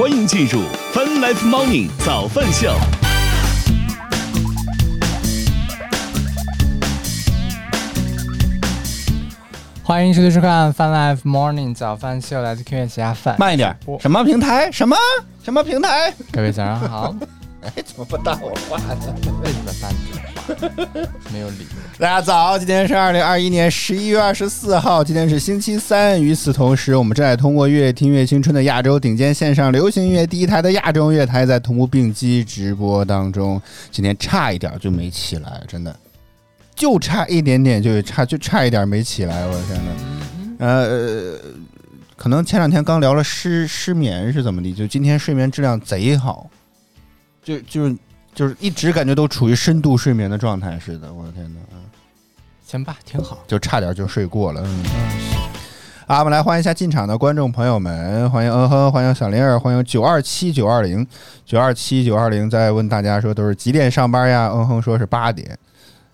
欢迎进入 Fun Life Morning 早饭秀。欢迎收听收看《Fun Life Morning 早饭秀》，来自 Q 月旗下饭。慢一点，什么平台？什么什么平台？各位早上好。哎，怎么不搭我话呢？为什么搭你话？没有理由。大家早，今天是二零二一年十一月二十四号，今天是星期三。与此同时，我们正在通过“乐听乐青春”的亚洲顶尖线上流行音乐第一台的亚洲乐台，在同步并机直播当中。今天差一点就没起来，真的，就差一点点，就差就差一点没起来。我的天呐，呃，可能前两天刚聊了失失眠是怎么的，就今天睡眠质量贼好，就就是就是一直感觉都处于深度睡眠的状态似的。我的天呐！行吧，挺好，就差点就睡过了。嗯，啊，我们来欢迎一下进场的观众朋友们，欢迎嗯哼，欢迎小玲儿，欢迎九二七九二零九二七九二零，在问大家说都是几点上班呀？嗯哼，说是八点，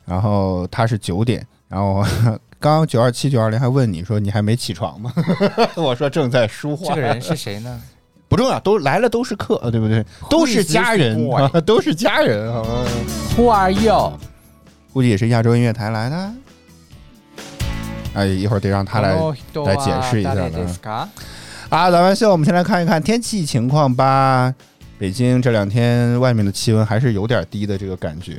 然后他是九点，然后 刚刚九二七九二零还问你说你还没起床吗？我说正在梳化。这个人是谁呢？不重要，都来了都是客，对不对？都是家人，都是家人。好吗 Who are you？估计也是亚洲音乐台来的。哎，一会儿得让他来来解释一下了。啊，早安秀，我们先来看一看天气情况吧。北京这两天外面的气温还是有点低的，这个感觉。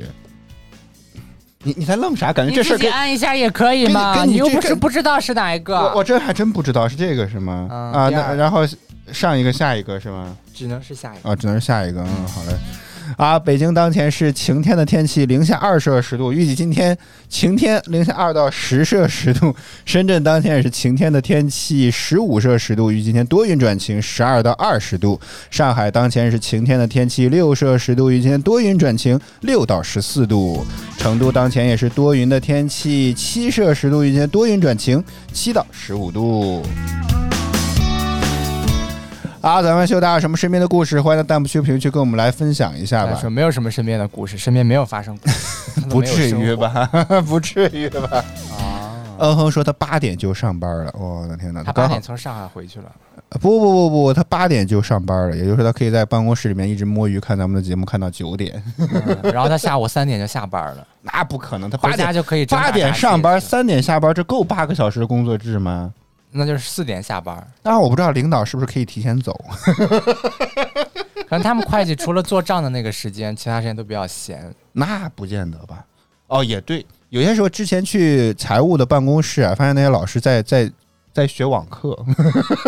你你在愣啥？感觉这事儿按一下也可以吗？你又不是不知道是哪一个。我我这还真不知道是这个是吗？啊，那然后上一个下一个是吗？只能是下一个啊，只能是下一个。嗯，好嘞。啊，北京当前是晴天的天气，零下二摄氏度，预计今天晴天，零下二到十摄氏度。深圳当前也是晴天的天气，十五摄氏度，预计今天多云转晴，十二到二十度。上海当前是晴天的天气，六摄氏度，预计今天多云转晴，六到十四度。成都当前也是多云的天气，七摄氏度，预计今天多云转晴，七到十五度。好，咱们秀大家什么身边的故事？欢迎在弹幕区、评论区跟我们来分享一下吧。说没有什么身边的故事，身边没有发生过，不至于吧？不至于吧？啊！嗯哼，说他八点就上班了，我的天哪！他八点从上海回去了。不不不不，他八点就上班了，也就是说他可以在办公室里面一直摸鱼看咱们的节目，看到九点。然后他下午三点就下班了。那不可能，他八点就可以八点上班，三点下班，这够八个小时的工作制吗？那就是四点下班，当然我不知道领导是不是可以提前走。可能他们会计除了做账的那个时间，其他时间都比较闲。那不见得吧？哦，也对，有些时候之前去财务的办公室啊，发现那些老师在在。在学网课，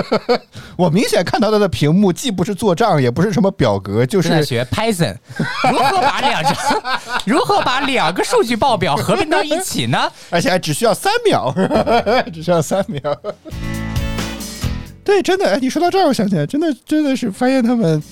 我明显看到他的屏幕既不是做账，也不是什么表格，就是在学 Python，如何把两张，如何把两个数据报表合并到一起呢？而且还只需要三秒，只需要三秒。对，真的，哎，你说到这儿，我想起来，真的，真的是发现他们。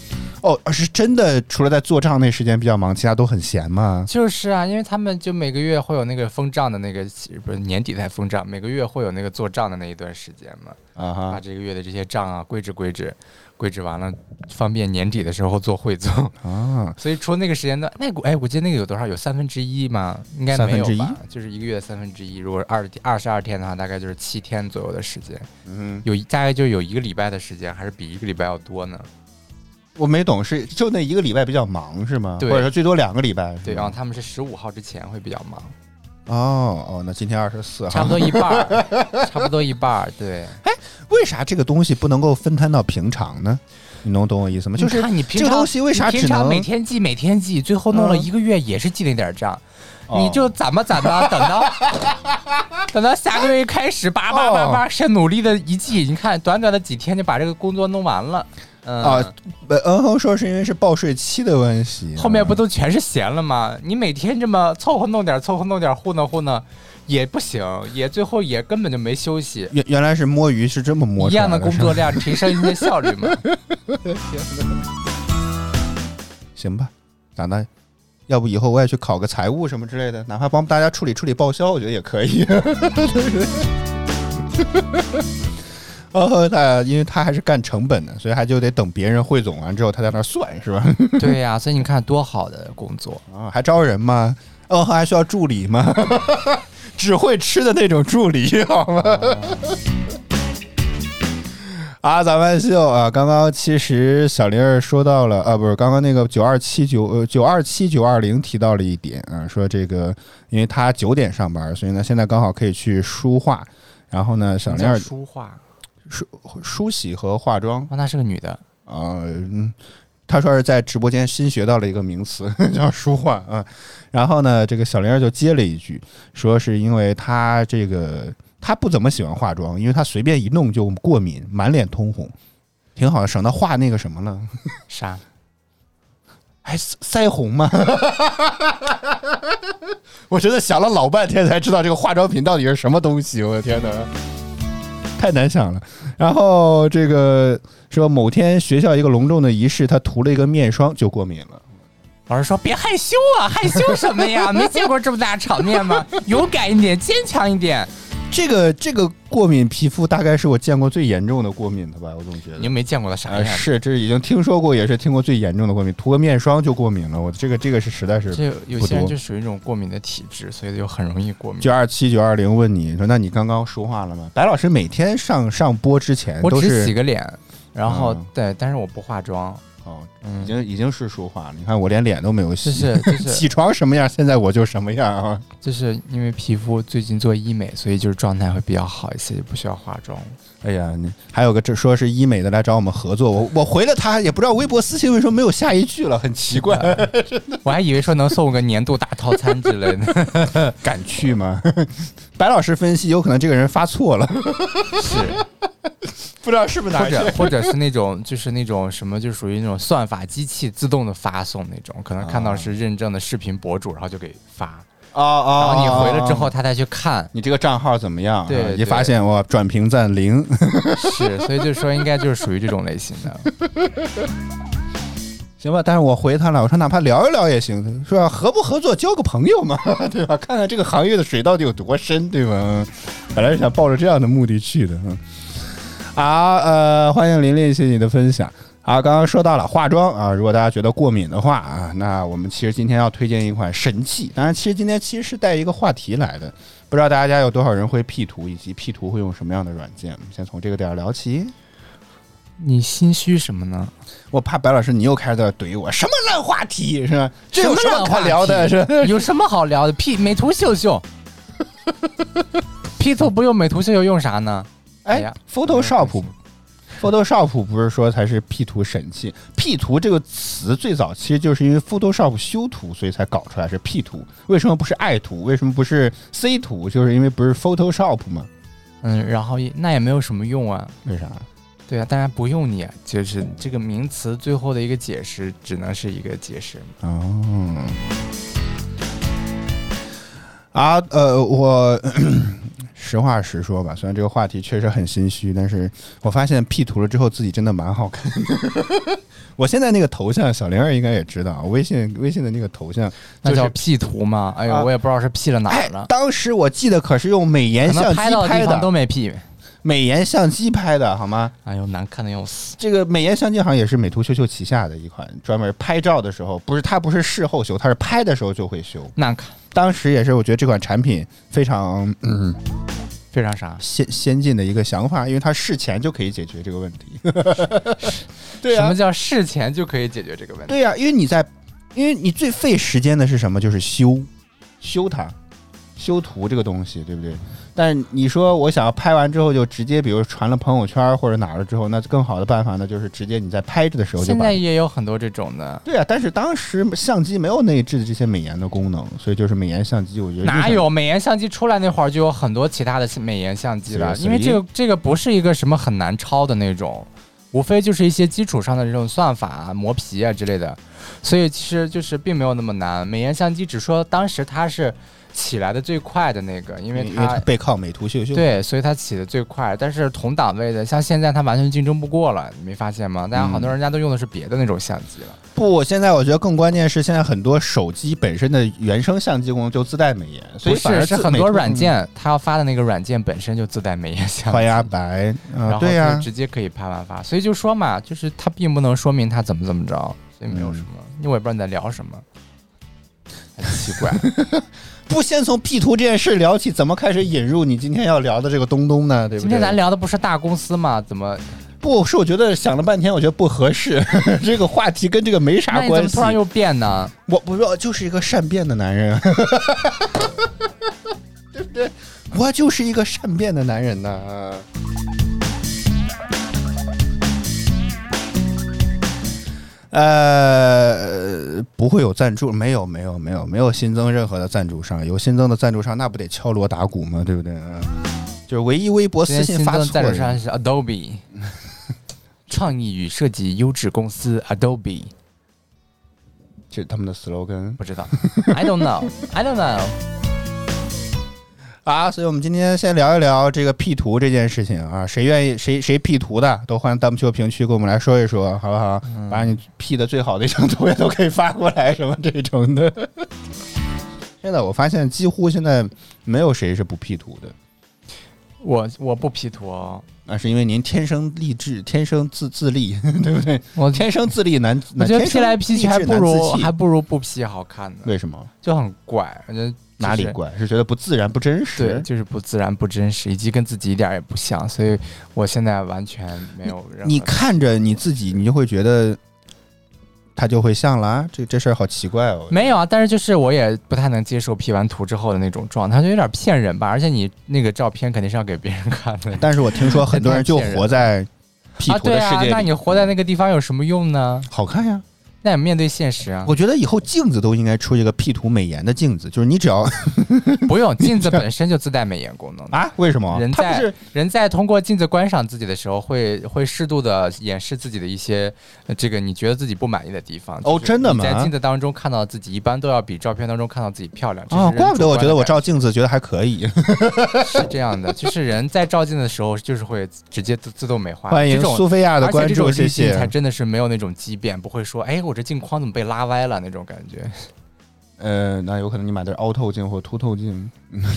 哦，是真的，除了在做账那时间比较忙，其他都很闲吗？就是啊，因为他们就每个月会有那个封账的那个，不是年底才封账，每个月会有那个做账的那一段时间嘛。啊哈，把这个月的这些账啊归置归置，归置完了，方便年底的时候做汇总啊。所以除了那个时间段，那哎，我记得那个有多少？有三分之一吗？应该没有吧？就是一个月三分之一。如果二二十二天的话，大概就是七天左右的时间。嗯，有大概就有一个礼拜的时间，还是比一个礼拜要多呢。我没懂，是就那一个礼拜比较忙是吗？对，或者说最多两个礼拜？对，然后他们是十五号之前会比较忙。哦哦，那今天二十四号，差不多一半儿，差不多一半儿。对，哎，为啥这个东西不能够分摊到平常呢？你能懂我意思吗？就是你平常东西为啥只能每天记每天记，最后弄了一个月也是记那点账？你就攒吧攒吧等到等到下个月一开始，叭叭叭叭，是努力的一记，你看短短的几天就把这个工作弄完了。啊，嗯哼，说是因为是报税期的问题，后面不都全是闲了吗？你每天这么凑合弄点，凑合弄点，糊弄糊弄也不行，也最后也根本就没休息。原原来是摸鱼是这么摸，一样的工作量提升一些效率嘛。行吧，咋的？要不以后我也去考个财务什么之类的，哪怕帮大家处理处理报销，我觉得也可以。哦，他因为他还是干成本的，所以他就得等别人汇总完之后，他在那算，是吧？对呀，所以你看多好的工作啊！还招人吗？哦，还需要助理吗？只会吃的那种助理，好吗？啊，咱们秀啊！刚刚其实小玲儿说到了啊，不是刚刚那个九二七九呃九二七九二零提到了一点啊，说这个因为他九点上班，所以呢现在刚好可以去书画。然后呢，小玲儿梳化、梳梳洗和化妆。哦，那是个女的啊。她说是在直播间新学到了一个名词 叫梳化啊。然后呢，这个小玲儿就接了一句，说是因为她这个。她不怎么喜欢化妆，因为她随便一弄就过敏，满脸通红，挺好的，省得画那个什么了。啥？还腮红吗？我真的想了老半天才知道这个化妆品到底是什么东西。我的天哪，太难想了。然后这个说某天学校一个隆重的仪式，他涂了一个面霜就过敏了。老师说：“别害羞啊，害羞什么呀？没见过这么大场面吗？勇敢一点，坚强一点。”这个这个过敏皮肤大概是我见过最严重的过敏的吧，我总觉得。您没见过的啥样？是，这是已经听说过，也是听过最严重的过敏，涂个面霜就过敏了。我这个这个是实在是。这有些人就属于一种过敏的体质，所以就很容易过敏。九二七九二零问你说，那你刚刚说话了吗？白老师每天上上播之前，我只洗个脸，然后对，但是我不化妆。哦，已经已经是说话了。你看我连脸都没有洗，是就是 起床什么样，现在我就什么样啊。就是因为皮肤最近做医美，所以就是状态会比较好一些，就不需要化妆。哎呀，你还有个这说是医美的来找我们合作，我我回了他也不知道微博私信为什么没有下一句了，很奇怪。我还以为说能送我个年度大套餐之类的，敢去吗？白老师分析，有可能这个人发错了。是。不知道是不是或者或者是那种就是那种什么就属于那种算法机器自动的发送那种，可能看到是认证的视频博主，然后就给发啊啊，然后你回了之后，他再去看你这个账号怎么样，对，一发现哇转评赞零，是，所以就说应该就是属于这种类型的，行吧？但是我回他了，我说哪怕聊一聊也行，是吧？合不合作交个朋友嘛，对吧？看看这个行业的水到底有多深，对吧？本来是想抱着这样的目的去的，嗯。好，呃，欢迎琳琳，谢谢你的分享。好，刚刚说到了化妆啊，如果大家觉得过敏的话啊，那我们其实今天要推荐一款神器。当然，其实今天其实是带一个话题来的，不知道大家家有多少人会 P 图，以及 P 图会用什么样的软件？先从这个点聊起。你心虚什么呢？我怕白老师你又开始在怼我，什么烂话题是吧？这有什么可聊的？是有什么好聊的？P 美图秀秀，P 图不用美图秀秀用啥呢？哎，Photoshop，Photoshop 不是说才是 P 图神器？P 图这个词最早其实就是因为 Photoshop 修图，所以才搞出来是 P 图。为什么不是爱图？为什么不是 C 图？就是因为不是 Photoshop 吗？嗯，然后那也没有什么用啊？为啥？对啊，当然不用你，就是这个名词最后的一个解释，只能是一个解释。哦。啊，呃，我。实话实说吧，虽然这个话题确实很心虚，但是我发现 P 图了之后自己真的蛮好看的。我现在那个头像，小玲儿应该也知道，微信微信的那个头像，那叫 P 图吗？哎呦，我也不知道是 P 了哪儿了。当时我记得可是用美颜相机拍的，都没 P。美颜相机拍的好吗？哎呦，难看的要死！这个美颜相机好像也是美图秀秀旗下的一款，专门拍照的时候，不是它不是事后修，它是拍的时候就会修。难看。当时也是，我觉得这款产品非常嗯，非常啥先先进的一个想法，因为他事前就可以解决这个问题。对啊，什么叫事前就可以解决这个问题？对呀，因为你在，因为你最费时间的是什么？就是修修它，修图这个东西，对不对？但你说我想要拍完之后就直接，比如传了朋友圈或者哪儿了之后，那更好的办法呢，就是直接你在拍着的时候就。现在也有很多这种的。对啊，但是当时相机没有内置的这些美颜的功能，所以就是美颜相机，我觉得哪有美颜相机出来那会儿就有很多其他的美颜相机了，因为这个这个不是一个什么很难抄的那种，无非就是一些基础上的这种算法啊磨皮啊之类的，所以其实就是并没有那么难。美颜相机只说当时它是。起来的最快的那个，因为它背靠美图秀秀，对，所以它起的最快。但是同档位的，像现在它完全竞争不过了，你没发现吗？大家好多人家都用的是别的那种相机了。不，现在我觉得更关键是，现在很多手机本身的原生相机功能就自带美颜，所以是是很多软件它要发的那个软件本身就自带美颜相机，花压白，然后就直接可以拍完发。所以就说嘛，就是它并不能说明它怎么怎么着，所以没有什么。因为我也不知道你在聊什么，很奇怪。不先从 P 图这件事聊起，怎么开始引入你今天要聊的这个东东呢？对不对？今天咱聊的不是大公司吗？怎么不是，我觉得想了半天，我觉得不合适。这个话题跟这个没啥关系。突然又变呢？我不要，就是一个善变的男人，对不对？我就是一个善变的男人呢。呃，不会有赞助，没有，没有，没有，没有新增任何的赞助商。有新增的赞助商，那不得敲锣打鼓吗？对不对？就是唯一微博私信发的。赞助商是 Adobe，创意与设计优质公司 Adobe，这是他们的 slogan。不知道，I don't know，I don't know。啊，所以我们今天先聊一聊这个 P 图这件事情啊，谁愿意谁谁 P 图的，都欢迎弹幕区评区跟我们来说一说，好不好？把你 P 的最好的一张图也都可以发过来，什么这种的。现在我发现几乎现在没有谁是不 P 图的。我我不 P 图哦，那是因为您天生丽质，天生自自立，对不对？我天生自立难，我觉得 P 来 P 去还不如还不如不 P 好看呢。为什么？就很怪，我觉得。哪里怪？是觉得不自然、不真实？对，就是不自然、不真实，以及跟自己一点也不像，所以我现在完全没有。你看着你自己，你就会觉得他就会像了。这这事儿好奇怪哦。没有啊，但是就是我也不太能接受 P 完图之后的那种状态，就有点骗人吧。而且你那个照片肯定是要给别人看的。但是我听说 很多人就活在 P 图的世界里。那你活在那个地方有什么用呢？好看呀。那也面对现实啊！我觉得以后镜子都应该出一个 P 图美颜的镜子，就是你只要 不用 镜子本身就自带美颜功能啊？为什么？人在人在通过镜子观赏自己的时候，会会适度的掩饰自己的一些这个你觉得自己不满意的地方。哦，真的吗？在镜子当中看到自己，一般都要比照片当中看到自己漂亮。啊，怪不得我觉得我照镜子觉得还可以。是这样的，就是人在照镜子的时候，就是会直接自自动美化。欢迎苏菲亚的关注，谢谢。才真的是没有那种畸变，不会说，哎，我这镜框怎么被拉。歪了那种感觉，呃，那有可能你买的是凹透镜或凸透镜。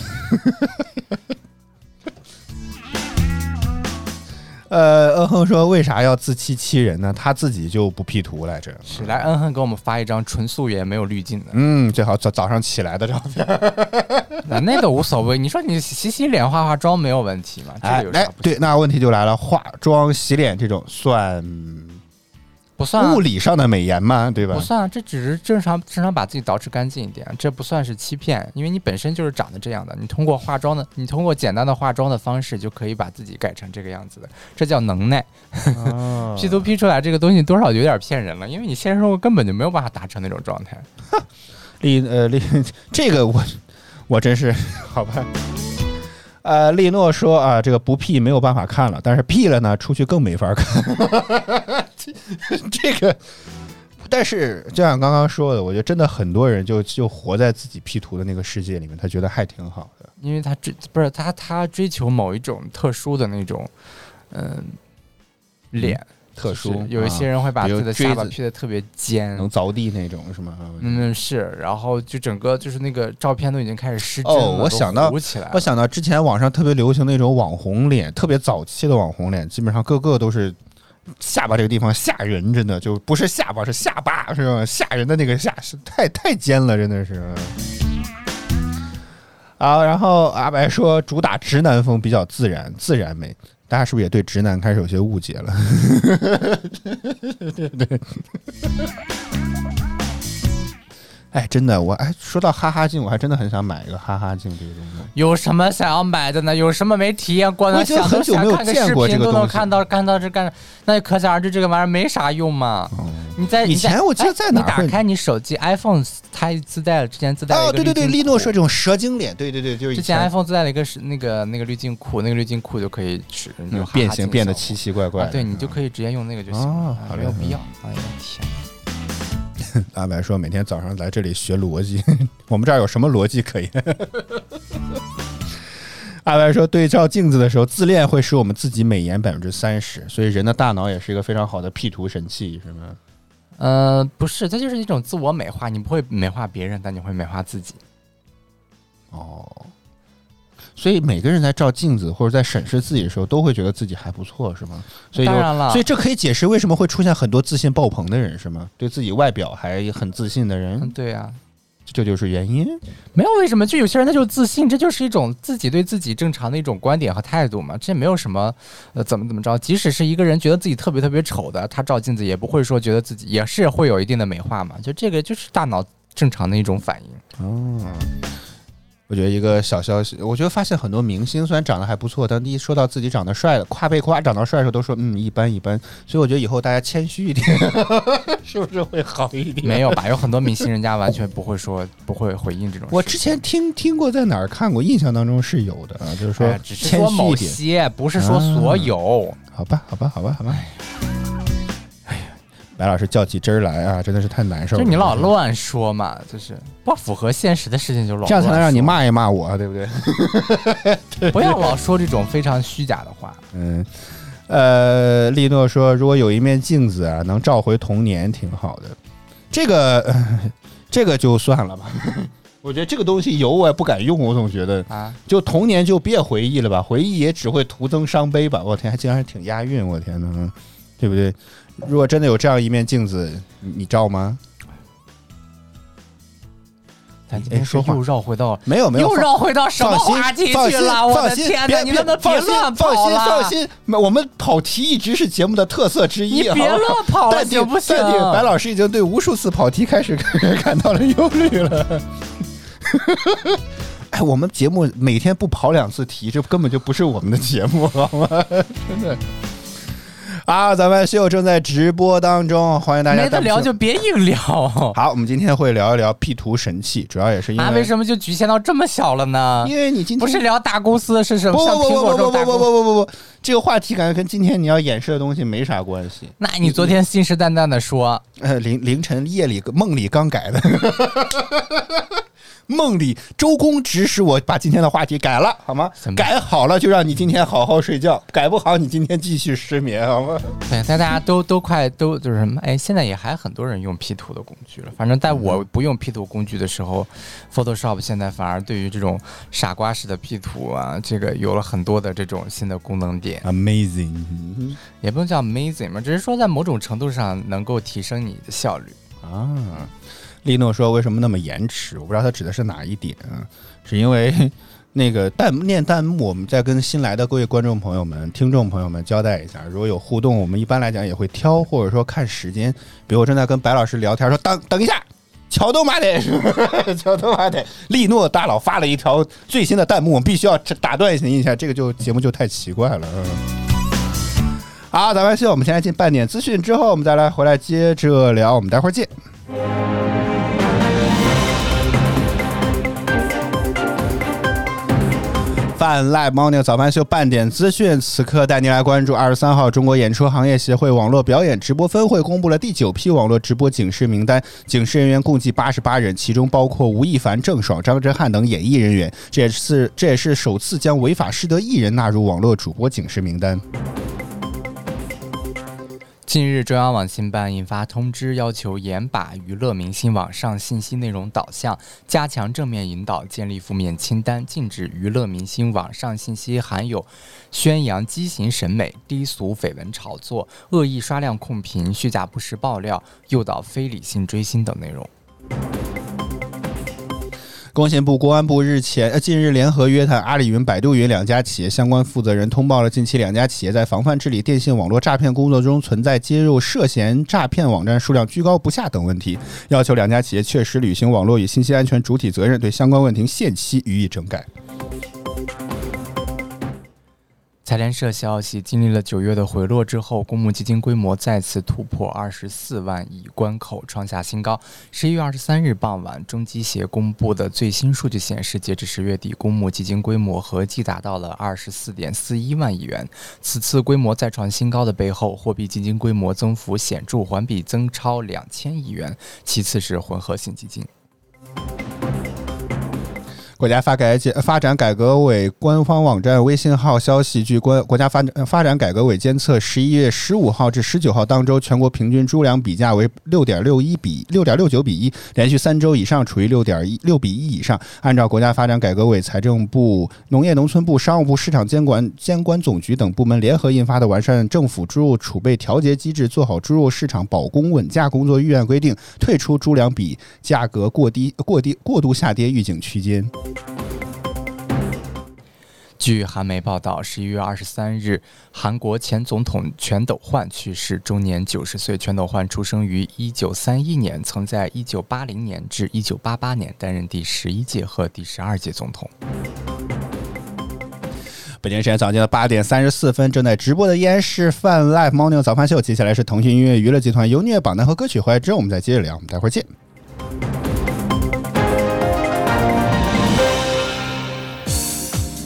呃，嗯哼说为啥要自欺欺人呢？他自己就不 P 图来着。是来，嗯哼给我们发一张纯素颜没有滤镜的。嗯，最好早早上起来的照片。那那个无所谓，你说你洗洗脸、化化妆没有问题吗？哎，来，对，那问题就来了，化妆、洗脸这种算。不算物理上的美颜吗？对吧？不算，这只是正常正常把自己捯饬干净一点，这不算是欺骗，因为你本身就是长得这样的。你通过化妆的，你通过简单的化妆的方式就可以把自己改成这个样子的，这叫能耐。P 图 P 出来这个东西多少有点骗人了，因为你现实生活根本就没有办法达成那种状态。丽呃丽，这个我我真是好吧。呃，利诺说啊，这个不 P 没有办法看了，但是 P 了呢，出去更没法看。这个，但是就像刚刚说的，我觉得真的很多人就就活在自己 P 图的那个世界里面，他觉得还挺好的，因为他追不是他他追求某一种特殊的那种嗯脸。特殊，有一些人会把自己的下巴 P 的特别尖，能凿地那种，是吗？嗯，是。然后就整个就是那个照片都已经开始失真了，我想到，我想到之前网上特别流行那种网红脸，特别早期的网红脸，基本上个个都是下巴这个地方吓人，真的就不是下巴，是下巴，是吧？吓人的那个下是太太尖了，真的是。好，然后阿白说主打直男风比较自然，自然美。大家是不是也对直男开始有些误解了？对对。哎，真的，我哎，说到哈哈镜，我还真的很想买一个哈哈镜这个东西。有什么想要买的呢？有什么没体验过呢？想很久没有见过这个都能看到看到这干，那就可想而知这个玩意儿没啥用嘛。你在以前我记得在哪？你打开你手机 iPhone，它自带了之前自带哦，对对对，利诺说这种蛇精脸，对对对，就是之前 iPhone 自带了一个是那个那个滤镜库，那个滤镜库就可以使变形变得奇奇怪怪。对你就可以直接用那个就行了，没有必要。哎呀天。阿白说：“每天早上来这里学逻辑，我们这儿有什么逻辑可言？”阿白说：“对照镜子的时候，自恋会使我们自己美颜百分之三十，所以人的大脑也是一个非常好的 P 图神器，是吗？”呃，不是，它就是一种自我美化，你不会美化别人，但你会美化自己。哦。所以每个人在照镜子或者在审视自己的时候，都会觉得自己还不错，是吗？所以当然了，所以这可以解释为什么会出现很多自信爆棚的人，是吗？对自己外表还很自信的人，对呀，这就是原因？没有为什么，就有些人他就自信，这就是一种自己对自己正常的一种观点和态度嘛。这没有什么呃怎么怎么着，即使是一个人觉得自己特别特别丑的，他照镜子也不会说觉得自己也是会有一定的美化嘛。就这个就是大脑正常的一种反应。哦。我觉得一个小消息，我觉得发现很多明星虽然长得还不错，但一说到自己长得帅的，夸被夸长得帅的时候，都说嗯一般一般。所以我觉得以后大家谦虚一点，是不是会好一点？没有吧？有很多明星人家完全不会说，不会回应这种。我之前听听过，在哪儿看过，印象当中是有的啊，就是说只是说某些，不是说所有。好吧，好吧，好吧，好吧。白老师较起真儿来啊，真的是太难受了。就你老乱说嘛，就是不符合现实的事情就老这样才能让你骂一骂我，对不 对？不要老说这种非常虚假的话。嗯，呃，利诺说，如果有一面镜子啊，能召回童年，挺好的。这个，这个就算了吧。我觉得这个东西有我也不敢用，我总觉得啊，就童年就别回忆了吧，回忆也只会徒增伤悲吧。我天，还竟然还挺押韵，我天呐，对不对？如果真的有这样一面镜子，你照吗？咱今天说又绕回到没有没有，又绕回到什么话题去了？我的天哪！你不能别乱跑了？放心放心，我们跑题一直是节目的特色之一。你别乱跑了行不行？白老师已经对无数次跑题开始 感到了忧虑了。哎，我们节目每天不跑两次题，这根本就不是我们的节目，好吗？真的。啊，咱们秀正在直播当中，欢迎大家。没得聊就别硬聊。好，我们今天会聊一聊 P 图神器，主要也是因为、啊、为什么就局限到这么小了呢？因为你今天不是聊大公司是什么？不不不不不不不不不不，这个话题感觉跟今天你要演示的东西没啥关系。那你昨天信誓旦旦的说，呃，凌凌晨夜里梦里刚改的。梦里周公指使我把今天的话题改了，好吗？改好了就让你今天好好睡觉，改不好你今天继续失眠，好吗？对，在大家都都快都就是什么？哎，现在也还很多人用 P 图的工具了。反正在我不用 P 图工具的时候，Photoshop 现在反而对于这种傻瓜式的 P 图啊，这个有了很多的这种新的功能点。Amazing，也不能叫 Amazing 嘛，只是说在某种程度上能够提升你的效率啊。利诺说：“为什么那么延迟？我不知道他指的是哪一点啊？是因为 那个弹念弹幕，我们在跟新来的各位观众朋友们、听众朋友们交代一下。如果有互动，我们一般来讲也会挑，或者说看时间。比如我正在跟白老师聊天，说等等一下，桥东马得，桥东马得。利诺大佬发了一条最新的弹幕，我们必须要打断一下，这个就节目就太奇怪了。嗯好，咱们先我们先来进半点资讯，之后我们再来回来接着聊，我们待会儿见。”半赖猫牛早饭秀半点资讯，此刻带您来关注二十三号，中国演出行业协会网络表演直播分会公布了第九批网络直播警示名单，警示人员共计八十八人，其中包括吴亦凡、郑爽、张哲瀚等演艺人员，这也是这也是首次将违法失德艺人纳入网络主播警示名单。近日，中央网信办印发通知，要求严把娱乐明星网上信息内容导向，加强正面引导，建立负面清单，禁止娱乐明星网上信息含有宣扬畸形审美、低俗绯闻炒作、恶意刷量控评、虚假不实爆料、诱导非理性追星等内容。工信部、公安部日前呃近日联合约谈阿里云、百度云两家企业相关负责人，通报了近期两家企业在防范治理电信网络诈骗工作中存在接入涉嫌诈骗网站数量居高不下等问题，要求两家企业确实履行网络与信息安全主体责任，对相关问题限期予以整改。财联社消息，经历了九月的回落之后，公募基金规模再次突破二十四万亿关口，创下新高。十一月二十三日傍晚，中基协公布的最新数据显示，截至十月底，公募基金规模合计达到了二十四点四一万亿元。此次规模再创新高的背后，货币基金规模增幅显著，环比增超两千亿元。其次是混合型基金。国家发改发展改革委官方网站微信号消息，据国国家发展发展改革委监测，十一月十五号至十九号当周，全国平均猪粮比价为六点六一比六点六九比一，连续三周以上处于六点一六比一以上。按照国家发展改革委、财政部、农业农村部、商务部市场监管监管总局等部门联合印发的完善政府猪肉储备调节机制，做好猪肉市场保供稳价工作预案规定，退出猪粮比价格过低、过低、过度下跌预警区间。据韩媒报道，十一月二十三日，韩国前总统全斗焕去世，终年九十岁。全斗焕出生于一九三一年，曾在一九八零年至一九八八年担任第十一届和第十二届总统。北京时间早间的八点三十四分，正在直播的依然是泛 Live Morning 早饭秀。接下来是腾讯音乐娱乐集团优虐榜单和歌曲回来之后，我们再接着聊。我们待会儿见。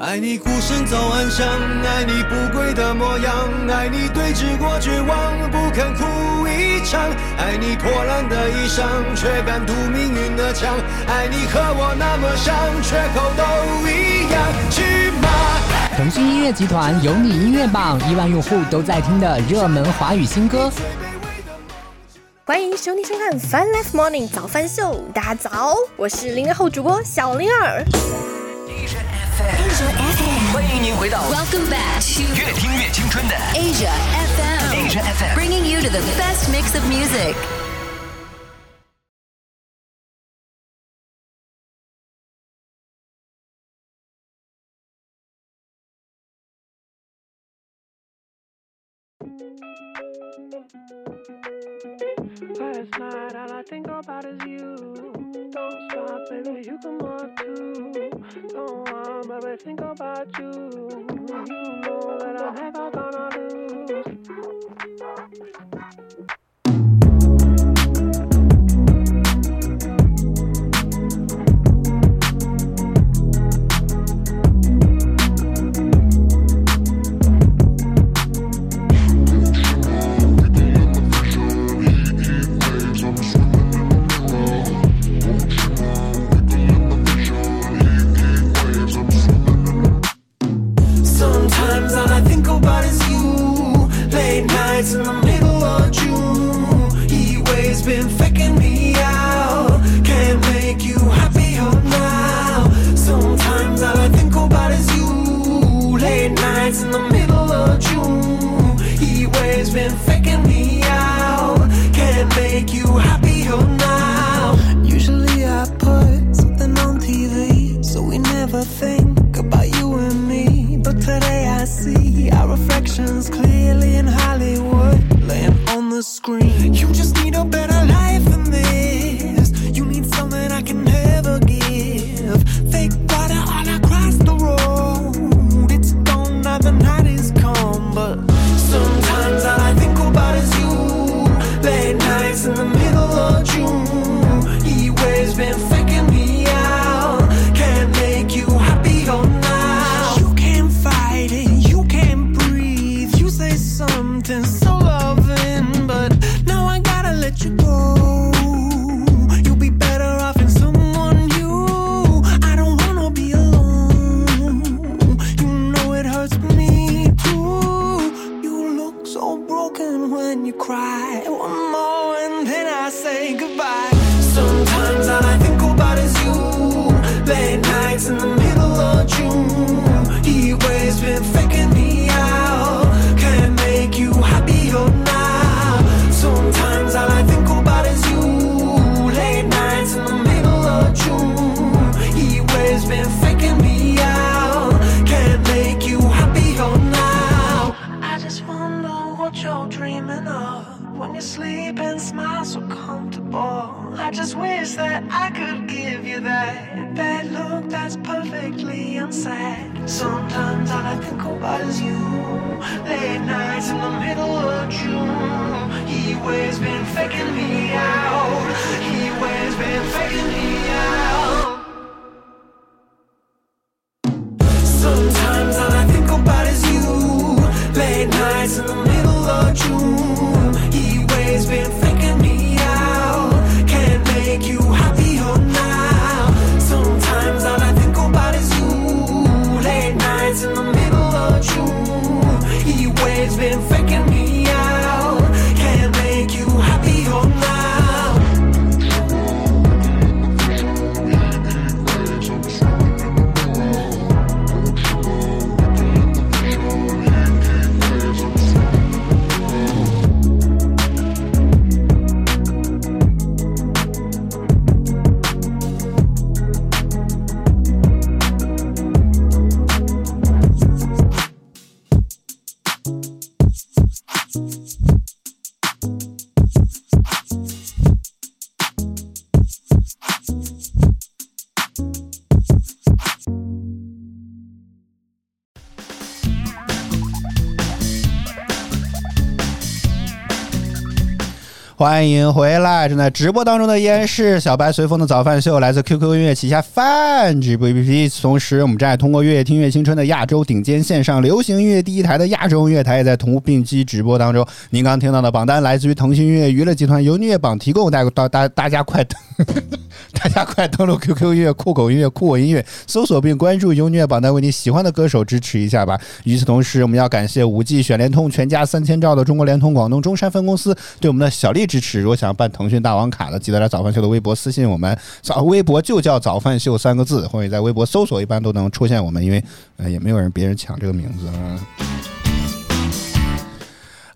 爱你孤身走暗巷，爱你不跪的模样，爱你对峙过绝望，不肯哭一场，爱你破烂的衣裳，却敢堵命运的枪，爱你和我那么像，缺口都一样。去吧！腾讯音乐集团有你音乐榜，亿万用户都在听的热门华语新歌。欢迎兄弟收看《Fun Life Morning 早饭秀》，大家早，我是零零后主播小灵儿。Asia FM，欢迎您回到 Welcome back to 越听越青春的 Asia FM，Asia FM，bringing you to the best mix of music。 always think about you. Is you. Late nights in the middle of June. He always been faking me out. He always been faking me 欢迎回来！正在直播当中的依然是小白随风的早饭秀，来自 QQ 音乐旗下饭直播 APP。同时，我们正在通过月听乐青春的亚洲顶尖线上流行音乐第一台的亚洲音乐台，也在同步并机直播当中。您刚听到的榜单来自于腾讯音乐娱乐集团由音乐榜提供，大大大大家快呵呵大家快登录 QQ 音乐、酷狗音乐、酷我音乐，搜索并关注优虐榜单，为你喜欢的歌手支持一下吧。与此同时，我们要感谢五 G 选联通全家三千兆的中国联通广东中山分公司对我们的小力支持。如果想要办腾讯大王卡的，记得来早饭秀的微博私信我们，早微博就叫早饭秀三个字，或者在微博搜索，一般都能出现我们，因为呃也没有人别人抢这个名字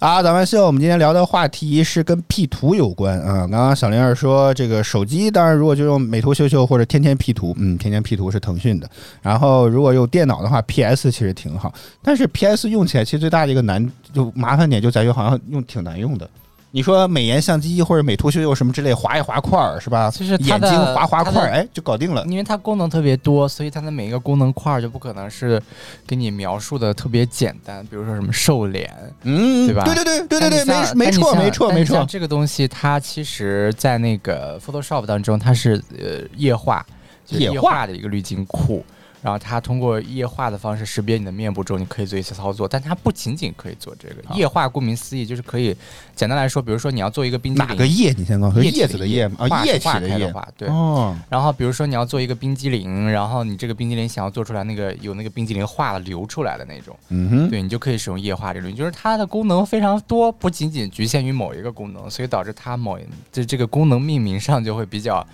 啊。啊，早饭秀，我们今天聊的话题是跟 P 图有关啊。刚刚小玲儿说，这个手机当然如果就用美图秀秀或者天天 P 图，嗯，天天 P 图是腾讯的。然后如果用电脑的话，PS 其实挺好，但是 PS 用起来其实最大的一个难就麻烦点就在于好像用挺难用的。你说美颜相机或者美图秀秀什么之类，划一划块儿是吧？就是眼睛划划块儿，哎，就搞定了。因为它功能特别多，所以它的每一个功能块儿就不可能是给你描述的特别简单，比如说什么瘦脸，嗯，对吧对对对对对对，没没错没错没错像。这个东西它其实在那个 Photoshop 当中，它是呃液化，液化的一个滤镜库。然后它通过液化的方式识别你的面部之后，你可以做一些操作，但它不仅仅可以做这个液化，顾名思义就是可以简单来说，比如说你要做一个冰激凌，哪个液？你先告诉我，液体叶子的叶吗？啊，化液体化的叶。开的化，对。哦，然后比如说你要做一个冰激凌，然后你这个冰激凌想要做出来那个有那个冰激凌化了流出来的那种，嗯哼，对你就可以使用液化这种，就是它的功能非常多，不仅仅局限于某一个功能，所以导致它某这这个功能命名上就会比较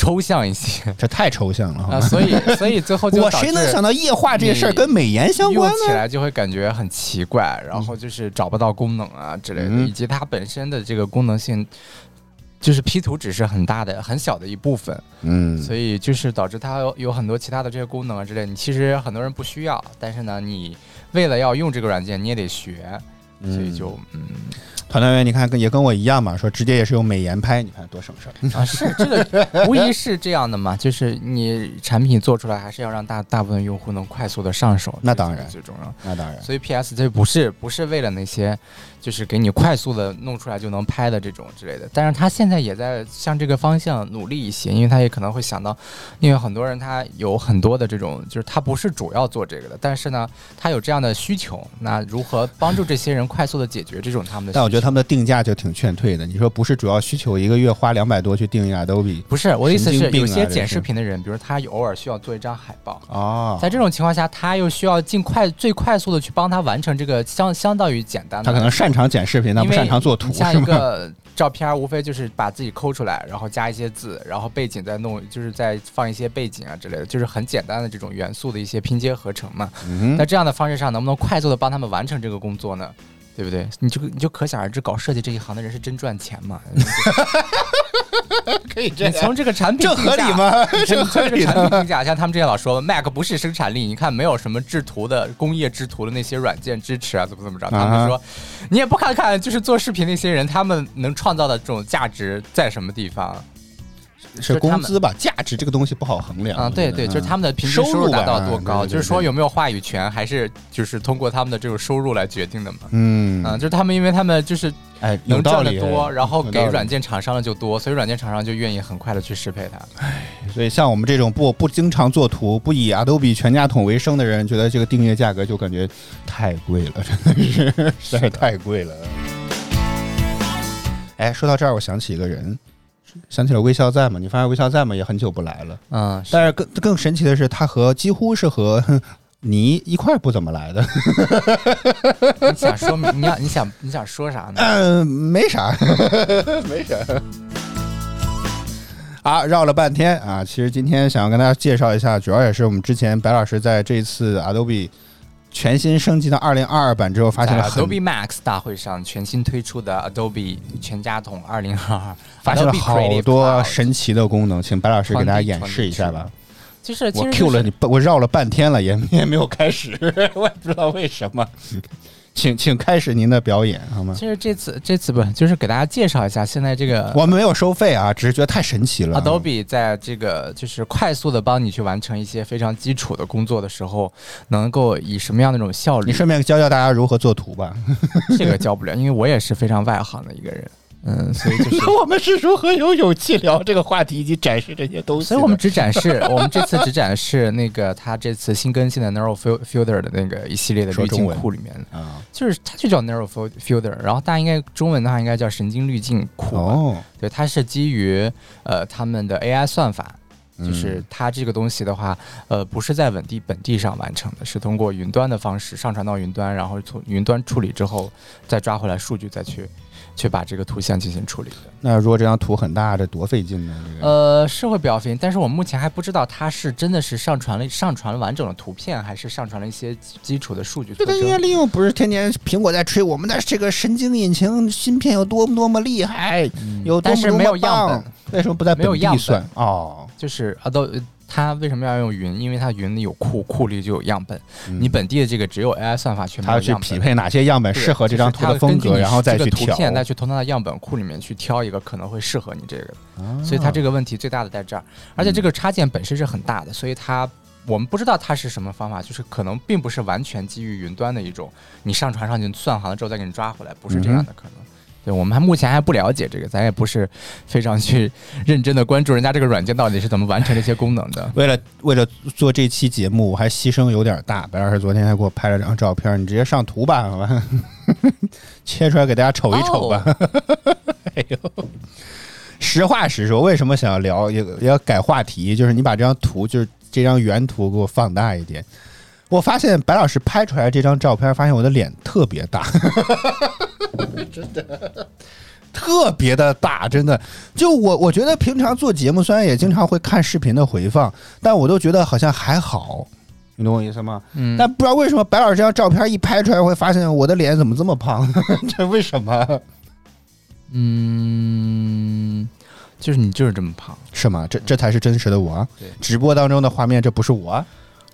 抽象一些。这太抽象了，好啊，所以所以最后就我谁能想到液化这些事儿跟美颜相关呢？起来就会感觉很奇怪，然后就是找不到功能啊之类的，嗯。以及它本身的这个功能性。就是 P 图只是很大的、很小的一部分，嗯，所以就是导致它有有很多其他的这些功能啊之类，你其实很多人不需要，但是呢，你为了要用这个软件，你也得学，所以就嗯团团圆，你看跟也跟我一样嘛，说直接也是用美颜拍，你看多省事儿。啊是这个 无疑是这样的嘛，就是你产品做出来还是要让大大部分用户能快速的上手，那当然最重要。那当然，所以 PS 这不是不是为了那些，就是给你快速的弄出来就能拍的这种之类的。但是他现在也在向这个方向努力一些，因为他也可能会想到，因为很多人他有很多的这种，就是他不是主要做这个的，但是呢，他有这样的需求，那如何帮助这些人快速的解决这种他们的需求？但我觉得他们的定价就挺劝退的。你说不是主要需求，一个月花两百多去订一个 Adobe 不是我的意思是，有些剪视频的人，比如他偶尔需要做一张海报，哦，在这种情况下，他又需要尽快最快速的去帮他完成这个相相当于简单的，他可能擅长剪视频，但不擅长做图，你像是？一个照片，无非就是把自己抠出来，然后加一些字，然后背景再弄，就是再放一些背景啊之类的，就是很简单的这种元素的一些拼接合成嘛。嗯在这样的方式上，能不能快速的帮他们完成这个工作呢？对不对？你就你就可想而知，搞设计这一行的人是真赚钱嘛？可以这你从这个产品这合理吗？你这合理这个产品的吗？定价，像他们之前老说，Mac 不是生产力，你看没有什么制图的工业制图的那些软件支持啊，怎么怎么着？他们说，你也不看看，就是做视频那些人，他们能创造的这种价值在什么地方？是工资吧？价值这个东西不好衡量啊。对对，就是他们的平均收入达到多高，就是说有没有话语权，还是就是通过他们的这种收入来决定的嘛？嗯啊，就是他们，因为他们就是哎能赚的多，然后给软件厂商的就多，所以软件厂商就愿意很快的去适配它。哎，所以像我们这种不不经常做图、不以 Adobe 全家桶为生的人，觉得这个订阅价格就感觉太贵了，真的是实在太贵了。哎，说到这儿，我想起一个人。想起了微笑在嘛？你发现微笑在嘛也很久不来了。啊，但是更更神奇的是，他和几乎是和 你一块不怎么来的。你想说明？你要你想你想说啥呢？嗯，没啥，没啥。啊，绕了半天啊！其实今天想要跟大家介绍一下，主要也是我们之前白老师在这一次 Adobe。全新升级到二零二二版之后，发现了 Adobe Max 大会上全新推出的 Adobe 全家桶二零二二，发现了好多神奇的功能，请白老师给大家演示一下吧。就是我 Q 了你，我绕了半天了，也 也没有开始，我也不知道为什么。请请开始您的表演好吗？其实这次这次不就是给大家介绍一下现在这个我们没有收费啊，只是觉得太神奇了。Adobe 在这个就是快速的帮你去完成一些非常基础的工作的时候，能够以什么样的一种效率？你顺便教教大家如何做图吧。这个教不了，因为我也是非常外行的一个人。嗯，所以就是 我们是如何有勇气聊这个话题以及展示这些东西？所以我们只展示，我们这次只展示那个他这次新更新的 Narrow Filter 的那个一系列的滤镜库里面啊，就是它就叫 Narrow Filter，然后大家应该中文的话应该叫神经滤镜库哦。对，它是基于呃他们的 AI 算法，就是它这个东西的话，呃不是在本地本地上完成的，是通过云端的方式上传到云端，然后从云端处理之后再抓回来数据再去。去把这个图像进行处理的。那如果这张图很大，这多费劲呢？呃，是会比较费劲，但是我目前还不知道它是真的是上传了上传了完整的图片，还是上传了一些基础的数据。这个应该利用不是天天苹果在吹我们的这个神经引擎芯片有多么多么厉害，有但是没有样本，为什么不在没有样本？哦，就是啊都。它为什么要用云？因为它云里有库，库里就有样本。你本地的这个只有 AI 算法去，它要去匹配哪些样本适合这张图的风格，然后再去图片，再去从它的样本库里面去挑一个可能会适合你这个。所以它这个问题最大的在这儿，而且这个插件本身是很大的，所以它我们不知道它是什么方法，就是可能并不是完全基于云端的一种，你上传上去算好了之后再给你抓回来，不是这样的可能。对，我们还目前还不了解这个，咱也不是非常去认真的关注人家这个软件到底是怎么完成这些功能的。为了为了做这期节目，我还牺牲有点大。白老师昨天还给我拍了张照片，你直接上图吧，好吧？切出来给大家瞅一瞅吧。哎呦，实话实说，为什么想要聊也要改话题？就是你把这张图，就是这张原图给我放大一点。我发现白老师拍出来这张照片，发现我的脸特别大，真的 特别的大，真的。就我我觉得平常做节目，虽然也经常会看视频的回放，但我都觉得好像还好，你懂我意思吗？嗯。但不知道为什么白老师这张照片一拍出来，会发现我的脸怎么这么胖？这为什么？嗯，就是你就是这么胖，是吗？这这才是真实的我。对，直播当中的画面，这不是我。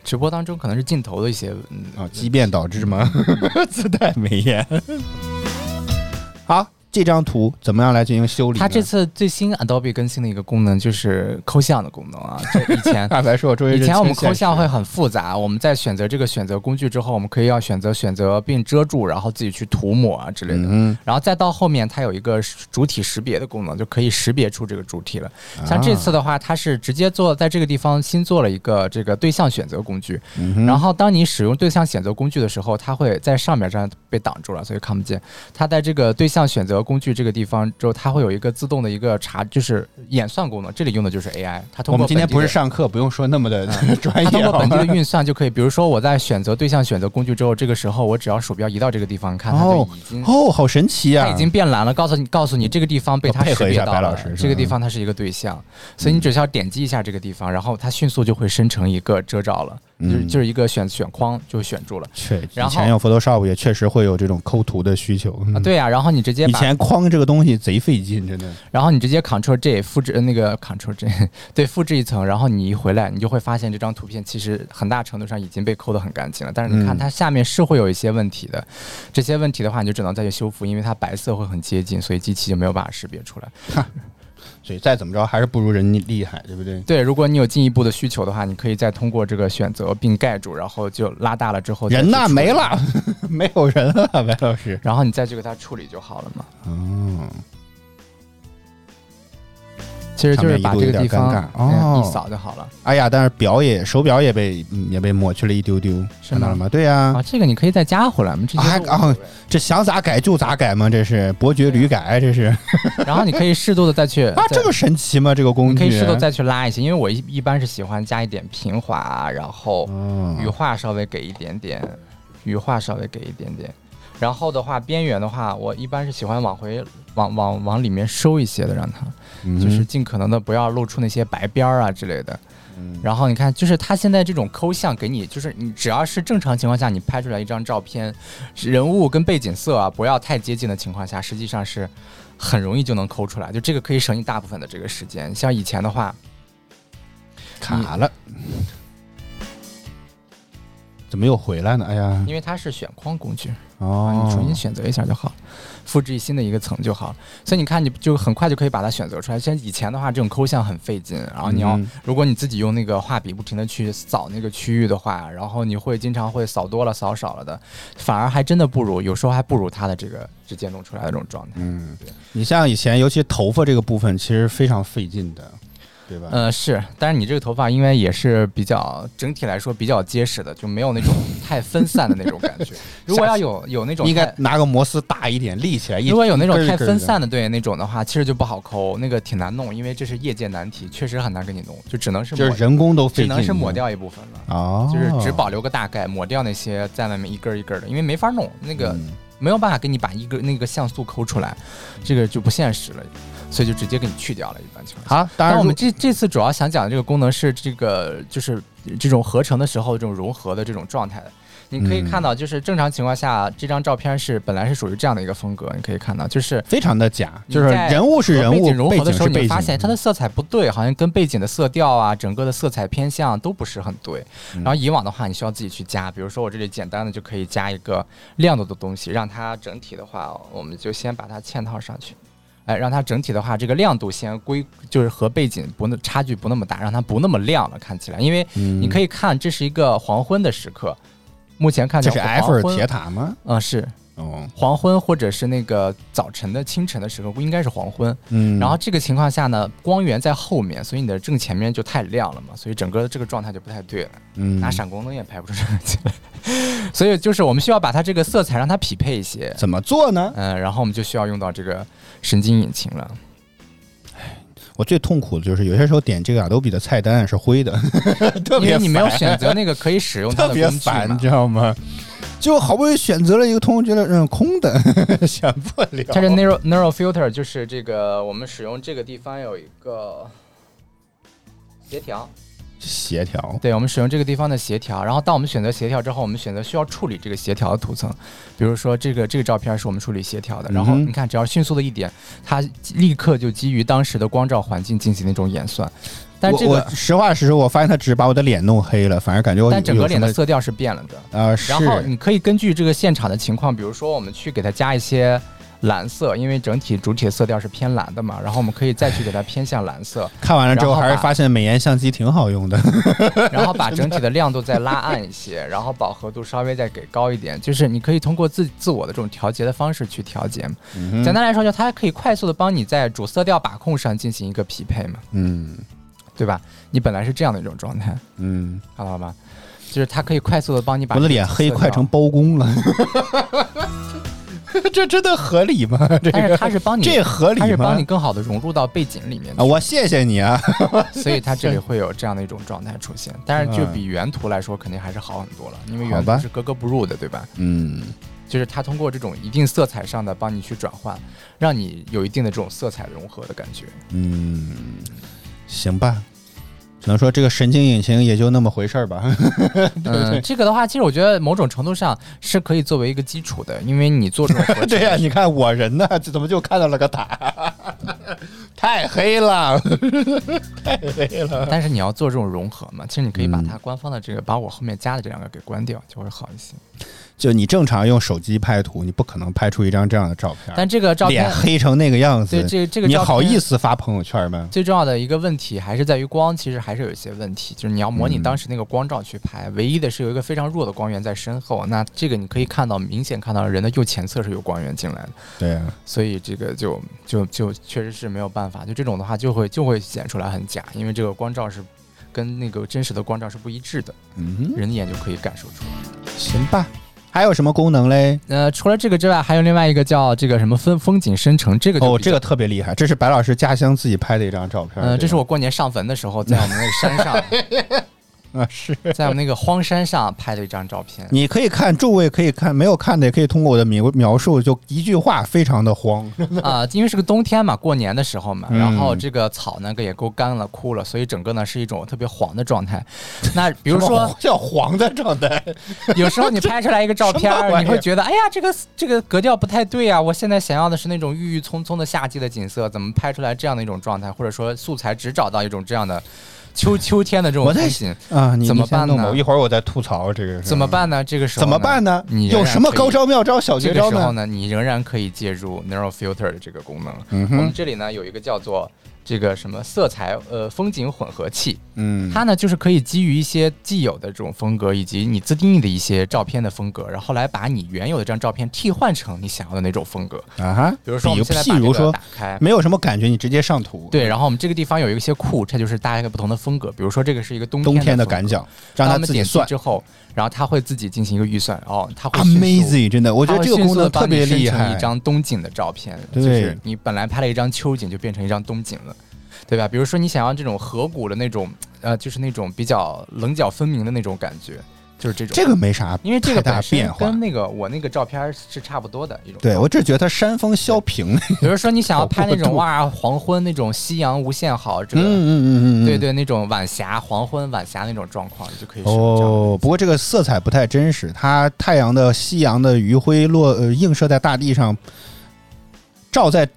直播当中可能是镜头的一些啊畸变导致吗？自带美颜。好。这张图怎么样来进行修理？它这次最新 Adobe 更新的一个功能就是抠像的功能啊。这以前大白说，以前我们抠像会很复杂。我们在选择这个选择工具之后，我们可以要选择选择并遮住，然后自己去涂抹啊之类的。嗯。然后再到后面，它有一个主体识别的功能，就可以识别出这个主体了。像这次的话，它是直接做在这个地方新做了一个这个对象选择工具。嗯。然后当你使用对象选择工具的时候，它会在上面这样被挡住了，所以看不见。它在这个对象选择。工具这个地方之后，它会有一个自动的一个查，就是演算功能。这里用的就是 AI，它通过我们今天不是上课，不用说那么的 专业。通过本地的运算就可以。比如说我在选择对象选择工具之后，这个时候我只要鼠标移到这个地方，你看它就已经哦，好神奇啊！它已经变蓝了，告诉你，告诉你这个地方被它识别到了。这个地方它是一个对象，所以你只需要点击一下这个地方，然后它迅速就会生成一个遮罩了。就是就是一个选选框就选住了，确。以前用 Photoshop 也确实会有这种抠图的需求啊。对呀，然后你直接以前框这个东西贼费劲，真的。然后你直接 Ctrl J 复制那个 Ctrl J，对，复制一层，然后你一回来，你就会发现这张图片其实很大程度上已经被抠得很干净了。但是你看它下面是会有一些问题的，这些问题的话你就只能再去修复，因为它白色会很接近，所以机器就没有办法识别出来。所以再怎么着还是不如人厉害，对不对？对，如果你有进一步的需求的话，你可以再通过这个选择并盖住，然后就拉大了之后人呢没了，没有人了，白老师，然后你再去给他处理就好了嘛。嗯。其实就是把这个地方哦一扫就好了。哎呀，但是表也手表也被也被抹去了一丢丢，看到了吗？对呀，啊，这个你可以再加回来吗，这还啊，这想咋改就咋改嘛，这是伯爵旅改，这是。然后你可以适度的再去 啊，这么神奇吗？这个工具可以适度再去拉一些，因为我一一般是喜欢加一点平滑，然后羽化稍微给一点点，羽化稍微给一点点。然后的话，边缘的话，我一般是喜欢往回往往往里面收一些的，让它就是尽可能的不要露出那些白边儿啊之类的。然后你看，就是它现在这种抠像给你，就是你只要是正常情况下，你拍出来一张照片，人物跟背景色啊不要太接近的情况下，实际上是很容易就能抠出来。就这个可以省你大部分的这个时间。像以前的话，卡了。怎么又回来呢？哎呀，因为它是选框工具哦，你重新选择一下就好，复制新的一个层就好。所以你看，你就很快就可以把它选择出来。像以前的话，这种抠像很费劲，然后你要如果你自己用那个画笔不停的去扫那个区域的话，然后你会经常会扫多了扫少了的，反而还真的不如，有时候还不如它的这个直接弄出来的这种状态。嗯，你像以前，尤其头发这个部分，其实非常费劲的。对吧？呃，是，但是你这个头发应该也是比较整体来说比较结实的，就没有那种 太分散的那种感觉。如果要有有那种，应该拿个摩丝大一点立起来。如果有那种太分散的，对那种的话，其实就不好抠，那个挺难弄，因为这是业界难题，确实很难给你弄，就只能是就是人工都只能是抹掉一部分了哦，就是只保留个大概，抹掉那些在外面一根一根的，因为没法弄，那个没有办法给你把一个那个像素抠出来，这个就不现实了。所以就直接给你去掉了，一般情况下。好，当然我们这这次主要想讲的这个功能是这个，就是这种合成的时候这种融合的这种状态。你可以看到，就是正常情况下，这张照片是本来是属于这样的一个风格。你可以看到，就是非常的假，就是人物是人物，融合的时候，你发现它的色彩不对，好像跟背景的色调啊，整个的色彩偏向都不是很对。然后以往的话，你需要自己去加，比如说我这里简单的就可以加一个亮度的东西，让它整体的话，我们就先把它嵌套上去。哎，让它整体的话，这个亮度先归，就是和背景不那差距不那么大，让它不那么亮了，看起来。因为你可以看，这是一个黄昏的时刻，目前看这是埃菲尔铁塔吗？嗯，是。哦，黄昏或者是那个早晨的清晨的时候，不应该是黄昏。嗯，然后这个情况下呢，光源在后面，所以你的正前面就太亮了嘛，所以整个这个状态就不太对了。嗯，拿闪光灯也拍不出这个起来。所以就是我们需要把它这个色彩让它匹配一些。怎么做呢？嗯，然后我们就需要用到这个神经引擎了。我最痛苦的就是有些时候点这个 Adobe 的菜单是灰的，特别因为你没有选择那个可以使用它的工具你知道吗？就好不容易选择了一个通，觉得嗯空的，选不了。它是 Narrow Narrow Filter，就是这个我们使用这个地方有一个协调。协调，对我们使用这个地方的协调，然后当我们选择协调之后，我们选择需要处理这个协调的图层，比如说这个这个照片是我们处理协调的，然后你看只要迅速的一点，它立刻就基于当时的光照环境进行那种演算。但这个实话实说，我发现它只是把我的脸弄黑了，反而感觉但整个脸的色调是变了的啊。然后你可以根据这个现场的情况，比如说我们去给它加一些。蓝色，因为整体主体的色调是偏蓝的嘛，然后我们可以再去给它偏向蓝色。看完了之后，还是发现美颜相机挺好用的。然后把整体的亮度再拉暗一些，然后饱和度稍微再给高一点，就是你可以通过自自我的这种调节的方式去调节。简单来说，就它可以快速的帮你在主色调把控上进行一个匹配嘛。嗯，对吧？你本来是这样的一种状态。嗯，看到了吗？就是它可以快速的帮你把我的脸黑快成包公了。这真的合理吗？但是他是帮你，这合理吗？它是帮你更好的融入到背景里面啊！我谢谢你啊！所以它这里会有这样的一种状态出现，但是就比原图来说肯定还是好很多了，因为原图是格格不入的，对吧？嗯，就是它通过这种一定色彩上的帮你去转换，让你有一定的这种色彩融合的感觉。嗯，行吧。只能说这个神经引擎也就那么回事儿吧。嗯，这个的话，其实我觉得某种程度上是可以作为一个基础的，因为你做这种 对呀，你看我人呢，这怎么就看到了个塔？太黑了，太黑了。但是你要做这种融合嘛，其实你可以把它官方的这个，把我后面加的这两个给关掉，就会好一些。就你正常用手机拍图，你不可能拍出一张这样的照片，但这个照片脸黑成那个样子，对这个这个你好意思发朋友圈吗？最重要的一个问题还是在于光，其实还是有一些问题，就是你要模拟嗯当时那个光照去拍，唯一的是有一个非常弱的光源在身后，那这个你可以看到明显看到人的右前侧是有光源进来的，对啊，所以这个就就就确实是没有办法，就这种的话就会就会显出来很假，因为这个光照是跟那个真实的光照是不一致的，嗯，人的眼就可以感受出来。行吧。还有什么功能嘞？呃，除了这个之外，还有另外一个叫这个什么风风景生成，这个哦，这个特别厉害，这是白老师家乡自己拍的一张照片。嗯、这是我过年上坟的时候，在我们那个山上，啊，是。在我们那个荒山上拍的一张照片。你可以看，诸位可以看，没有看的也可以通过我的描描述，就一句话，非常的荒。啊、因为是个冬天嘛，过年的时候嘛，嗯然后这个草呢也够干了、枯了，所以整个呢是一种特别黄的状态。那比如说，叫黄的状态，有时候你拍出来一个照片你会觉得，哎呀，这个这个格调不太对啊！我现在想要的是那种郁郁葱葱的夏季的景色，怎么拍出来这样的一种状态？或者说素材只找到一种这样的秋秋天的这种开心，啊，你怎么办呢我一会儿我再吐槽这个怎么？办呢？这个时候怎么办呢？你有什么高招妙招、小绝招呢？个时候呢，你仍然可以借助 Neural Filter 的这个功能。嗯我们，这里呢有一个叫做这个什么色彩呃风景混合器，嗯，它呢就是可以基于一些既有的这种风格以及你自定义的一些照片的风格，然后来把你原有的这张照片替换成你想要的那种风格。啊哈，比如说我们现在譬如说把这个打开。没有什么感觉，你直接上图，对，然后我们这个地方有一些库，这就是大概不同的风格。比如说这个是一个冬冬天的感脚，让他们点击。之后，然后他会自己进行一个预算。哦，他会 Amazing，真的，我我觉得这个功能特别厉害。一张冬景的照片，就是你本来拍了一张秋景，就变成一张冬景了，对吧？比如说你想要这种河谷的那种，呃，就是那种比较棱角分明的那种感觉，就是这种。这个没啥，因为这个太大变化跟。那个我那个照片是差不多的一种。对我只觉得它山峰削平，比如说你想要拍那种哇黄昏那种夕阳无限好，这个、嗯嗯嗯嗯，对。对那种晚霞黄昏晚霞那种状况，你就可以使用这样的哦，不过这个色彩不太真实，它太阳的夕阳的余晖落呃映射在大地上，照在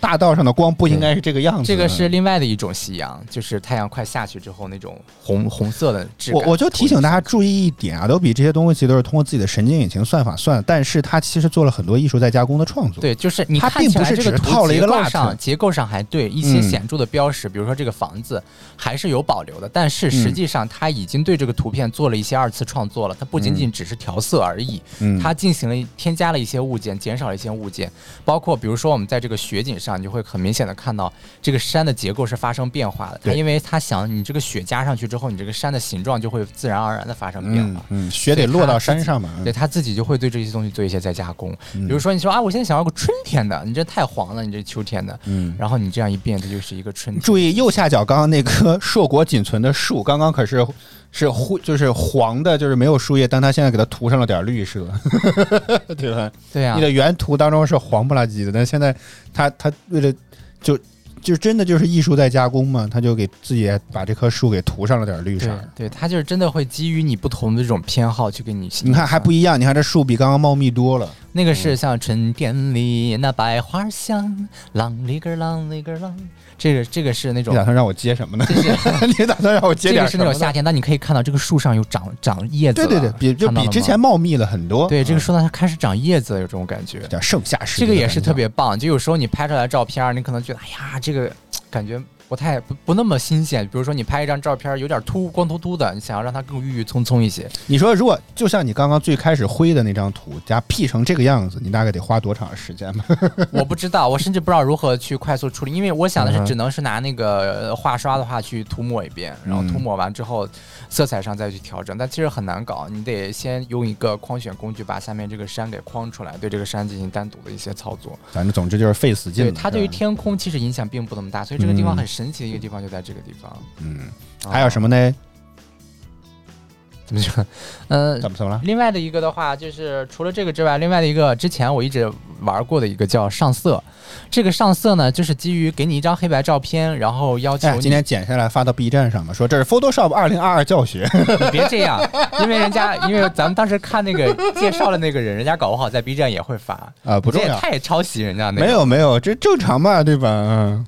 大道上的光不应该是这个样子。这个是另外的一种夕阳，就是太阳快下去之后那种红红色的质感。我我就提醒大家注意一点啊，都比这些东西都是通过自己的神经引擎算法算，但是它其实做了很多艺术再加工的创作。对，就是你它并不是这个图套了一个结构上结构上还对一些嗯显著的标识，比如说这个房子还是有保留的，但是实际上它已经对这个图片做了一些二次创作了，它不仅仅只是调色而已，嗯，它进行了添加了一些物件，减少了一些物件，包括比如说我们在这个雪景上，你就会很明显的看到这个山的结构是发生变化的，它因为它想你这个雪加上去之后，你这个山的形状就会自然而然的发生变化嗯。嗯，雪得落到山上嘛。嗯对他自己就会对这些东西做一些再加工，嗯比如说你说啊，我现在想要个春天的，你这太黄了，你这秋天的，嗯，然后你这样一变，这就是一个春天。注意右下角刚刚那棵硕果仅存的树，刚刚可是是灰，就是黄的，就是没有树叶，但它现在给它涂上了点绿色，对吧？对啊你，的原图当中是黄不拉几的，但现在它它为了就就真的就是艺术在加工嘛，它就给自己把这棵树给涂上了点绿色对。对，他就是真的会基于你不同的这种偏好去给你。你看还不一样，你看这树比刚刚茂密多了。那个是像春天里那百花香，啷里个啷里个啷，这个这个是那种你打算让我接什么呢？就是 你打算让我接这个是那种夏天，但你可以看到这个树上有长长叶子了，对对对，比就比之前茂密了很多。对这个嗯树上，它开始长叶子，有这种感觉。叫盛夏时这个也是特别棒，就有时候你拍出来照片，你可能觉得，哎呀，这个感觉不太不不那么新鲜。比如说你拍一张照片有点秃光秃秃的，你想要让它更郁郁葱葱一些，你说，如果就像你刚刚最开始挥的那张图，加 P 成这个样子，你大概得花多长时间吧？我不知道，我甚至不知道如何去快速处理，因为我想的是只能是拿那个呃画刷的话去涂抹一遍，然后嗯涂抹完之后色彩上再去调整，但其实很难搞，你得先用一个框选工具把下面这个山给框出来，对这个山进行单独的一些操作。反正总之就是费死劲对。它对于天空其实影响并不那么大，所以这个地方嗯很神奇的一个地方就在这个地方。嗯，还有什么？呢？怎么说？呃，怎么怎么了？另外的一个的话，就是除了这个之外，另外的一个之前我一直玩过的一个叫上色。这个上色呢，就是基于给你一张黑白照片，然后要求哎，今天剪下来发到 B 站上嘛，说这是 Photoshop 二零二二教学。你别这样，因为人家因为咱们当时看那个介绍的那个人，人家搞不好在 B 站也会发啊不重要你这也太抄袭人家那个。没有没有，这正常嘛，对吧？嗯，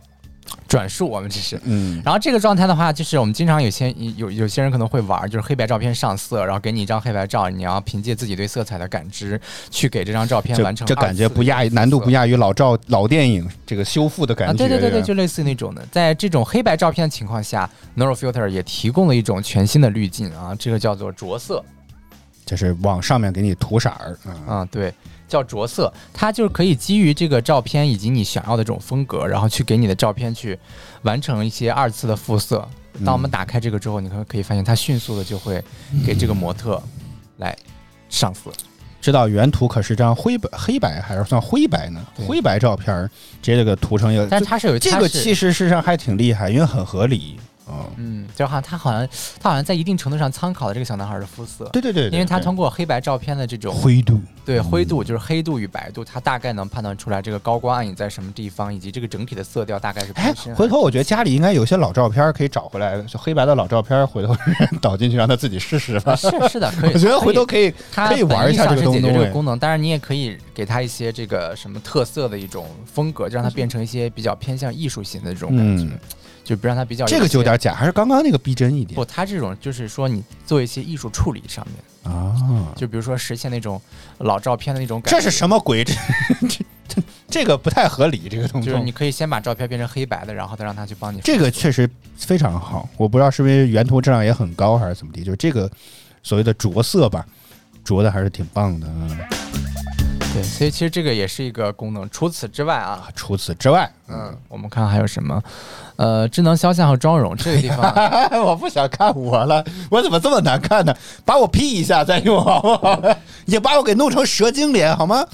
转述，我们只是。嗯，然后这个状态的话，就是我们经常有些有有些人可能会玩，就是黑白照片上色，然后给你一张黑白照，你要凭借自己对色彩的感知去给这张照片完成。这感觉不亚于难度不亚于老照老电影这个修复的感觉。对对对对，就类似那种的。在这种黑白照片的情况下，Neural Filter 也提供了一种全新的滤镜啊，这个叫做着色，就是往上面给你涂色儿。嗯，对。叫着色，它就是可以基于这个照片以及你想要的这种风格，然后去给你的照片去完成一些二次的复色。当我们打开这个之后，你可可以发现它迅速的就会给这个模特来上色。知道原图可是张灰白黑白还是算灰白呢？灰白照片直接这个涂成一个，但是它是有这个，其实事实上还挺厉害，因为很合理。嗯，就好像他好像他好像在一定程度上参考了这个小男孩的肤色，对对对，因为他通过黑白照片的这种灰度，对灰度就是黑度与白度，他大概能判断出来这个高光暗影在什么地方，以及这个整体的色调大概是。哎，回头我觉得家里应该有些老照片可以找回来，就黑白的老照片，回头导进去让他自己试试吧。是是的，可以。我觉得回头可以可以玩一下这个解决这个功能，当然你也可以给他一些这个什么特色的一种风格，就让它变成一些比较偏向艺术型的这种感觉。就不让它比较，这个就有点假，还是刚刚那个逼真一点。不，它这种就是说你做一些艺术处理上面啊，就比如说实现那种老照片的那种感觉。这是什么鬼？这这这个不太合理，这个东西。就是你可以先把照片变成黑白的，然后再让他去帮你。这个确实非常好，我不知道是不是原图质量也很高，还是怎么地。就是这个所谓的着色吧，着的还是挺棒的。对，所以其实这个也是一个功能。除此之外啊，除此之外，嗯，我们看看还有什么？呃，智能肖像和妆容这个地方，我不想看我了，我怎么这么难看呢？把我 P 一下再用好不好？也把我给弄成蛇精脸好吗？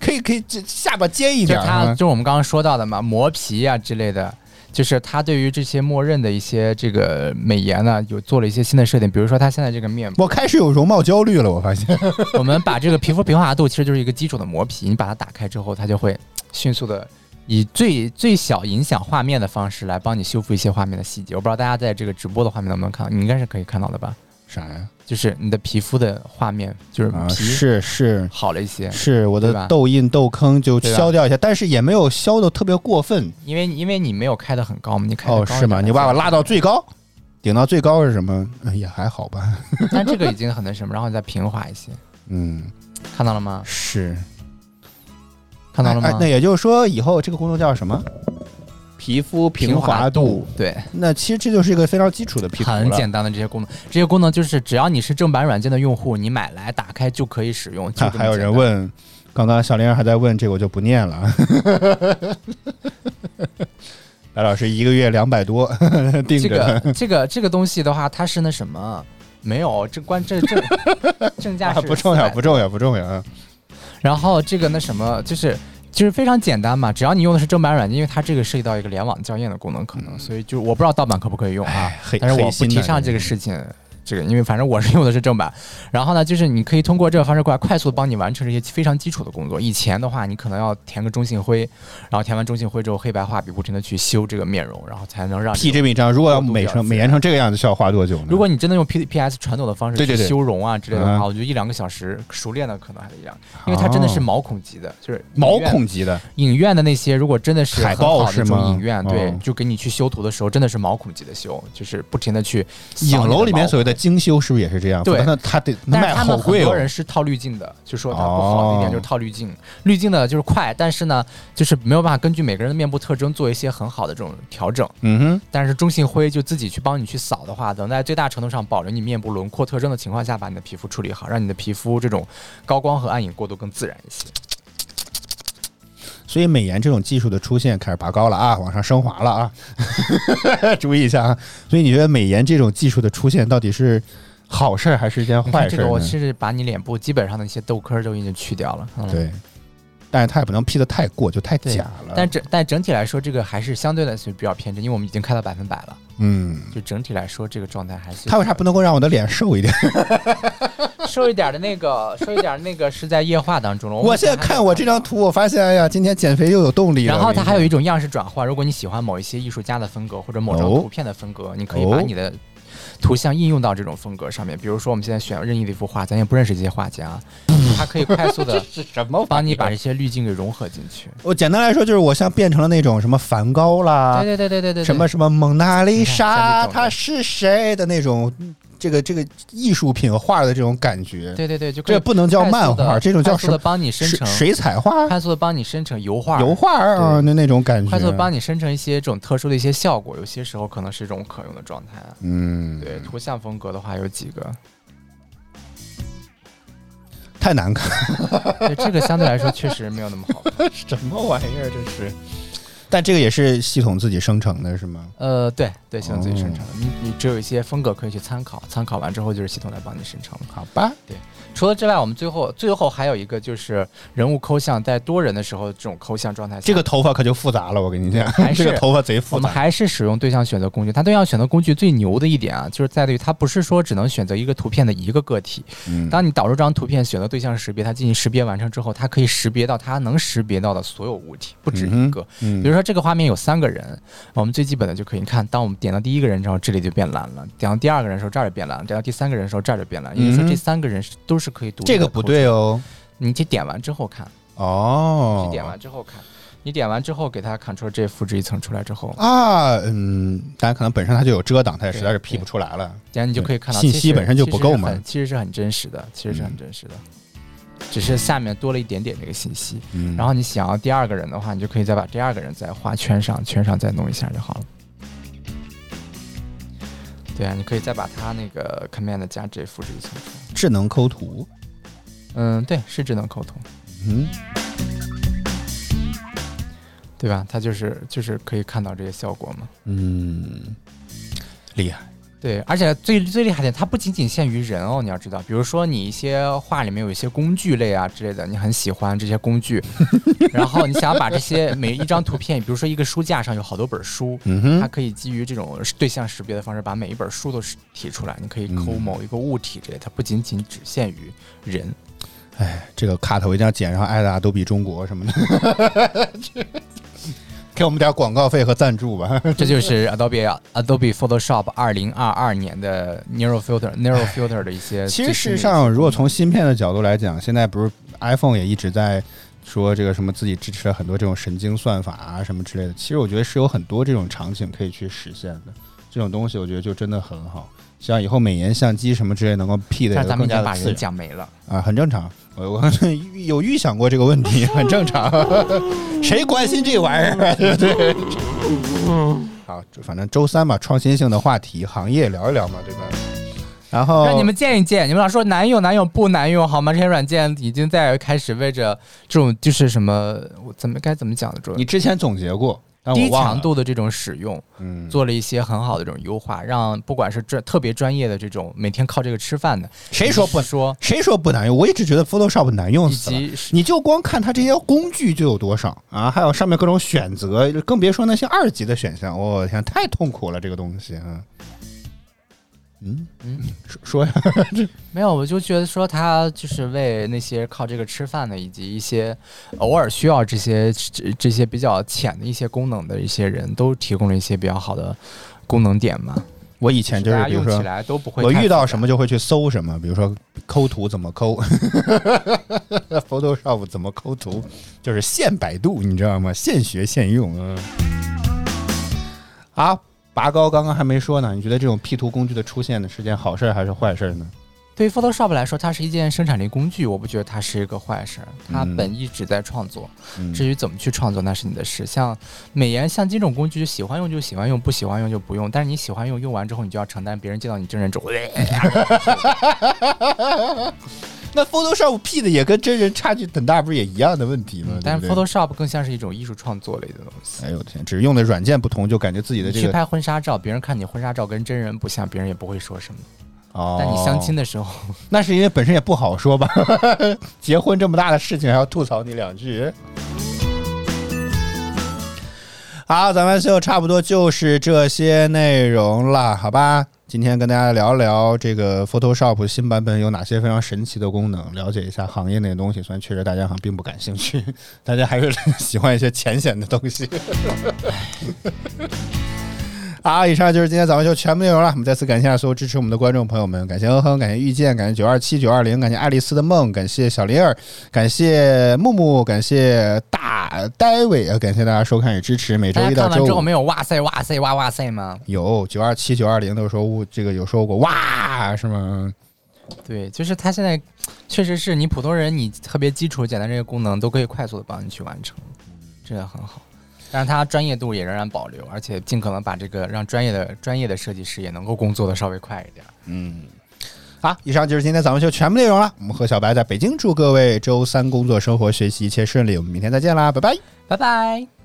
可以可以，这下巴尖一点。就它，就是我们刚刚说到的嘛，磨皮啊之类的。就是它对于这些默认的一些这个美颜呢，有做了一些新的设定，比如说它现在这个面，我开始有容貌焦虑了。我发现，我们把这个皮肤平滑度其实就是一个基础的磨皮，你把它打开之后，它就会迅速的以最最小影响画面的方式来帮你修复一些画面的细节。我不知道大家在这个直播的画面能不能看到，你应该是可以看到的吧？啥呀？就是你的皮肤的画面，就是皮是是好了一些，是我的痘印痘坑就消掉一些，但是也没有消的特别过分，因为因为你没有开的很高嘛，你开哦是吗？你把我拉到最高，顶到最高是什么？也还好吧，但这个已经很那什么，然后再平滑一些，嗯，看到了吗？是，看到了吗？那也就是说，以后这个工作叫什么？皮肤平滑度，对，那其实这就是一个非常基础的皮肤很简单的这些功能，这些功能就是只要你是正版软件的用户，你买来打开就可以使用。看 还有人问，刚刚小玲还在问这个，我就不念了。白老师一个月两百多，定这个这个这个东西的话，它是那什么？没有，这关这这正价不重要，不重要，不重要。然后这个那什么就是。就是非常简单嘛，只要你用的是正版软件，因为它这个涉及到一个联网校验的功能，可能，所以就我不知道盗版可不可以用啊，但是我不提倡这个事情。这个，因为反正我是用的是正版，然后呢，就是你可以通过这个方式过来快速帮你完成这些非常基础的工作。以前的话，你可能要填个中性灰，然后填完中性灰之后，黑白画笔不停的去修这个面容，然后才能让 P 这么一张。如果要美成美颜成这个样子，需要花多久呢？如果你真的用 P P S 传统的方式去修容啊之类的话，我觉得一两个小时熟练的可能还得一样，因为它真的是毛孔级的，就是毛孔级的影院的那些，如果真的是海报是吗？影院对，就给你去修图的时候，真的是毛孔级的修，就是不停的去。影楼里面所谓的精修是不是也是？这样对，那他得卖好贵哦。很多人是套滤镜的，就说它不好的一点就是套滤镜，滤镜呢就是快，但是呢，就是没有办法根据每个人的面部特征做一些很好的这种调整。嗯哼。但是中性灰就自己去帮你去扫的话，能在最大程度上保留你面部轮廓特征的情况下，把你的皮肤处理好，让你的皮肤这种高光和暗影过渡更自然一些。所以美颜这种技术的出现开始拔高了啊，往上升华了啊，注意一下啊。所以你觉得美颜这种技术的出现到底是？好事还是一件坏事？这个我是把你脸部基本上的一些痘坑都已经去掉了。对，但是它也不能 P 的太过，就太假了。但整但整体来说，这个还是相对来说比较偏真，因为我们已经开到百分百了。嗯，就整体来说，这个状态还是。它为啥不能够让我的脸瘦一点？瘦一点的那个，瘦一点那个是在液化当中了。我现在看我这张图，我发现，哎呀，今天减肥又有动力了。然后它还有一种样式转换，如果你喜欢某一些艺术家的风格或者某张图片的风格，你可以把你的。图像应用到这种风格上面。比如说，我们现在选任意的一幅画，咱也不认识这些画家，它可以快速的 是什么帮你把这些滤镜给融合进去。我简单来说，就是我像变成了那种什么梵高啦，对对对对对对，什么什么蒙娜丽莎，这种的她是谁的那种，这个这个艺术品画的这种感觉。对对对，就这不能叫漫画，这种叫什么？帮你生水成水彩画、快速的帮你生成油画，油画啊，对那那种感觉。快速的帮你生成一些这种特殊的一些效果，有些时候可能是一种可用的状态。嗯，对，图像风格的话有几个，太难看，对这个相对来说确实没有那么好看。什么玩意儿这是？但这个也是系统自己生成的，是吗？呃，对对，系统自己生成哦的，你你只有一些风格可以去参考，参考完之后就是系统来帮你生成了。好吧，对除了之外，我们最后最后还有一个就是人物抠像，在多人的时候这种抠像状态下，这个头发可就复杂了，我跟你讲，还是 这个头发贼复杂。我们还是使用对象选择工具。它对象选择工具最牛的一点啊，就是在于它不是说只能选择一个图片的一个个体。嗯当你导入这张图片，选择对象识别，它进行识别完成之后，它可以识别到它能识别到的所有物体，不止一个。嗯比如说这个画面有三个人，我们最基本的就可以看，当我们点到第一个人之后，这里就变蓝了；点到第二个人的时候，这儿就变蓝；点到第三个人的时候，这儿就变蓝。也就是说，这三个人是都是可以独立这个不对哦。你去点完之后看，哦你，点完之后看，你点完之后给它 Ctrl J 复制一层出来之后，啊，嗯，当然可能本身它就有遮挡，它也实在是 P 不出来了。这样你就可以看到信息本身就不够嘛其实是很其实是很真实的，其实是很真实的，只是下面多了一点点这个信息。嗯，然后你想要第二个人的话，你就可以再把第二个人再画圈上，圈上再弄一下就好了。对啊，你可以再把它那个 Command 加 J 复制一层出来。智能抠图，嗯，对，是智能抠图，嗯，对吧？它就是就是可以看到这些效果嘛。嗯，厉害。对，而且最最厉害的，它不仅仅限于人哦，你要知道，比如说你一些画里面有一些工具类啊之类的，你很喜欢这些工具，然后你想要把这些每一张图片，比如说一个书架上有好多本书，嗯，它可以基于这种对象识别的方式，把每一本书都是提出来，你可以抠嗯。某一个物体之类，它不仅仅只限于人。哎，这个 cut 我一定要剪上艾达都比中国什么的，给我们点广告费和赞助吧。这就是 Adobe Adobe Photoshop 二零二二年的 Neural Filter Neural Filter 的一些 其实。事实上，如果从芯片的角度来讲，现在不是 iPhone 也一直在说这个什么自己支持了很多这种神经算法啊什么之类的。其实我觉得是有很多这种场景可以去实现的。这种东西我觉得就真的很好。希望以后美颜相机什么之类能够 P 的但是咱们更已经把人讲没了。啊，很正常。我我 有预想过这个问题，很正常。谁关心这玩意儿啊？对不对？好，就反正周三嘛，创新性的话题，行业聊一聊嘛，对吧？然后让你们见一见，你们老说难用难用不难用好吗？这些软件已经在开始为着这种就是什么，我怎么该怎么讲的主要你之前总结过，低强，度的这种使用，嗯，做了一些很好的这种优化，让不管是专特别专业的这种每天靠这个吃饭的，谁说不说，谁说不难用？我一直觉得 Photoshop 难用死了。你就光看它这些工具就有多少啊，还有上面各种选择，更别说那些二级的选项。我、天，太痛苦了，这个东西啊。嗯嗯，说 说呀，没有，我就觉得说他就是为那些靠这个吃饭的，以及一些偶尔需要这些这这些比较浅的一些功能的一些人都提供了一些比较好的功能点嘛。我以前就是比如说。我遇到什么？就会去搜什么，比如说抠图怎么抠，Photoshop 怎么抠图，就是现百度，你知道吗？现学现用。嗯，啊，拔高刚刚还没说呢，你觉得这种 P 图工具的出现呢是件好事儿还是坏事儿呢？对于 Photoshop 来说，它是一件生产力工具，我不觉得它是一个坏事儿。它嗯本意只在创作，嗯至于怎么去创作那是你的事。像美颜相机这种工具，喜欢用就喜欢用，不喜欢用就不用。但是你喜欢用，用完之后你就要承担别人见到你真人之后，那 Photoshop P 的也跟真人差距很大，不是也一样的问题吗？但是 Photoshop 更像是一种艺术创作类的东西。哎呦我天，只是用的软件不同，就感觉自己的这个去拍婚纱照，别人看你婚纱照跟真人不像，别人也不会说什么。哦，但你相亲的时候，那是因为本身也不好说吧？结婚这么大的事情，还要吐槽你两句。好，咱们就差不多就是这些内容了，好吧？今天跟大家聊聊这个 Photoshop 新版本有哪些非常神奇的功能，了解一下行业内的东西。虽然确实大家好像并不感兴趣，大家还是喜欢一些浅显的东西。好，以上就是今天早饭秀全部内容了。我们再次感谢所有支持我们的观众朋友们，感谢哼哼，感谢遇见，感谢九二七九二零，感谢爱丽丝的梦，感谢小林儿，感谢木木，感谢大呆伟，感谢大家收看与支持。每周一到周五没有哇塞哇塞哇哇塞吗？有九二七九二零的时候，这个有说过哇是吗？对，就是他现在确实是你普通人，你特别基础简单这些功能都可以快速的帮你去完成，这个很好。但是它专业度也仍然保留，而且尽可能把这个让专业的专业的设计师也能够工作的稍微快一点。嗯，好，以上就是今天咱们就全部内容了。我们和小白在北京祝各位周三工作生活学习一切顺利。我们明天再见啦，拜拜，拜拜。